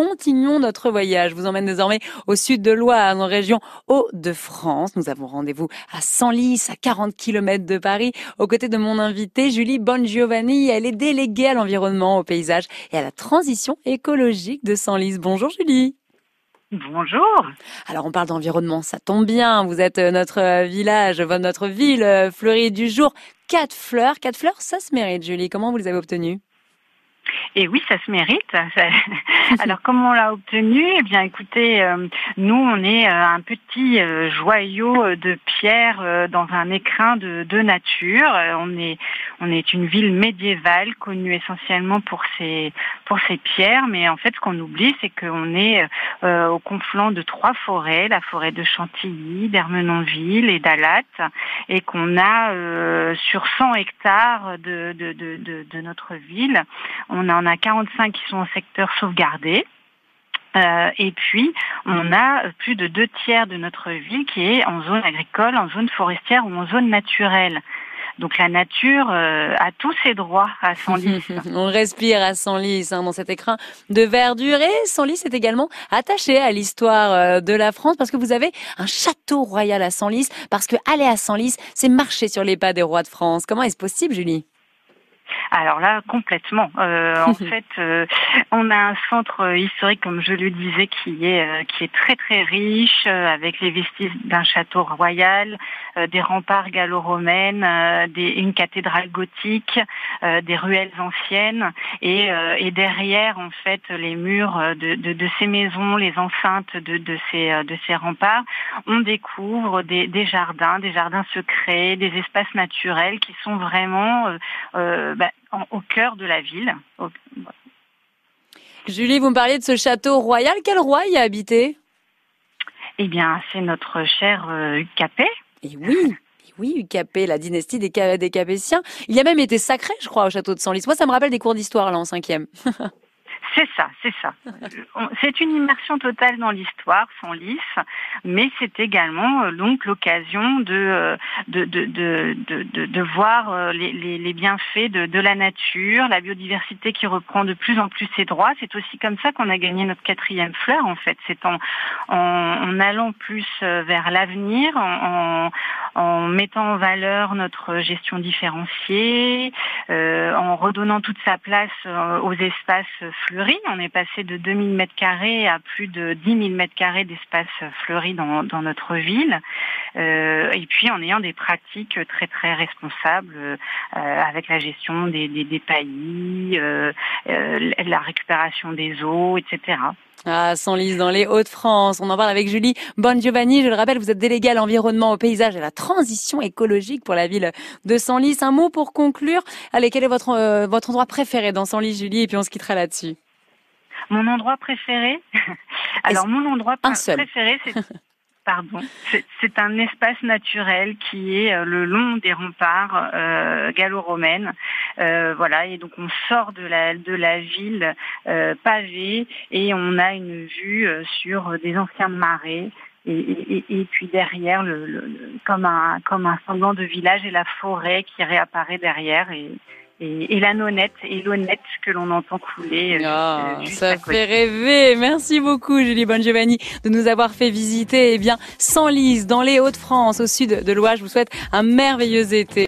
continuons notre voyage. Je vous emmène désormais au sud de Loire, en région Hauts-de-France. Nous avons rendez-vous à Senlis, à 40 km de Paris, aux côtés de mon invitée Julie Bongiovanni. Elle est déléguée à l'environnement, au paysage et à la transition écologique de Senlis. Bonjour Julie. Bonjour. Alors on parle d'environnement, ça tombe bien. Vous êtes euh, notre euh, village, notre ville euh, fleurie du jour. Quatre fleurs, quatre fleurs, ça se mérite, Julie. Comment vous les avez obtenues? Et oui, ça se mérite. Alors, comment on l'a obtenu Eh bien, écoutez, euh, nous, on est euh, un petit euh, joyau de pierre dans un écrin de, de nature. on est, on est une ville médiévale connue essentiellement pour ses, pour ses pierres, mais en fait, ce qu'on oublie, c'est qu'on est au confluent de trois forêts, la forêt de Chantilly, d'Ermenonville et d'Alat, et qu'on a sur 100 hectares de, de, de, de notre ville, on en a 45 qui sont en secteur sauvegardé. Euh, et puis, on a plus de deux tiers de notre ville qui est en zone agricole, en zone forestière ou en zone naturelle. Donc la nature euh, a tous ses droits à Senlis. on respire à Senlis hein, dans cet écrin de verdure. Et Senlis est également attaché à l'histoire euh, de la France parce que vous avez un château royal à Senlis. Parce que aller à Senlis, c'est marcher sur les pas des rois de France. Comment est-ce possible, Julie? Alors là, complètement. Euh, en fait, euh, on a un centre historique, comme je le disais, qui est euh, qui est très très riche, avec les vestiges d'un château royal, des remparts gallo-romaines, une cathédrale gothique, des ruelles anciennes, et, et derrière, en fait, les murs de, de, de ces maisons, les enceintes de, de ces de ces remparts, on découvre des, des jardins, des jardins secrets, des espaces naturels qui sont vraiment bah, au cœur de la ville. Julie, vous me parliez de ce château royal. Quel roi y a habité? Eh bien, c'est notre cher euh, Capet. Et oui oui, Capet, la dynastie des, des Capétiens. Il y a même été sacré, je crois, au château de Senlis. Moi, ça me rappelle des cours d'histoire, là, en cinquième. C'est ça, c'est ça. C'est une immersion totale dans l'histoire, sans lisse, mais c'est également euh, donc l'occasion euh, de de, de, de, de, voir euh, les, les, bienfaits de, la nature, la biodiversité qui reprend de plus en plus ses droits. C'est aussi comme ça qu'on a gagné notre quatrième fleur, en fait. C'est en, en, allant plus vers l'avenir, en, en, mettant en valeur notre gestion différenciée, en redonnant toute sa place aux espaces fleuris on est passé de 2000 mètres carrés à plus de 10 000 mètres carrés d'espace fleuri dans, notre ville. Euh, et puis en ayant des pratiques très très responsables euh, avec la gestion des, des, des paillis, euh, la récupération des eaux, etc. Ah, Senlis dans les Hauts-de-France. On en parle avec Julie Bongiovanni. Je le rappelle, vous êtes déléguée à l'environnement, au paysage et à la transition écologique pour la ville de Senlis. Un mot pour conclure. Allez, quel est votre, votre endroit préféré dans Senlis, Julie? Et puis on se quittera là-dessus. Mon endroit préféré? Alors, mon endroit préféré, c'est... Pardon. C'est un espace naturel qui est euh, le long des remparts euh, gallo-romaines. Euh, voilà, et donc on sort de la de la ville euh, pavée et on a une vue euh, sur des anciens marais. Et, et, et, puis derrière, le, le, comme un comme un semblant de village et la forêt qui réapparaît derrière. Et, et, la nonnette et l'honnête que l'on entend couler. Euh, oh, ça fait rêver. Merci beaucoup Julie Bongiovanni de nous avoir fait visiter eh bien Senlis dans les Hauts-de-France au sud de l'Oise. Je vous souhaite un merveilleux été.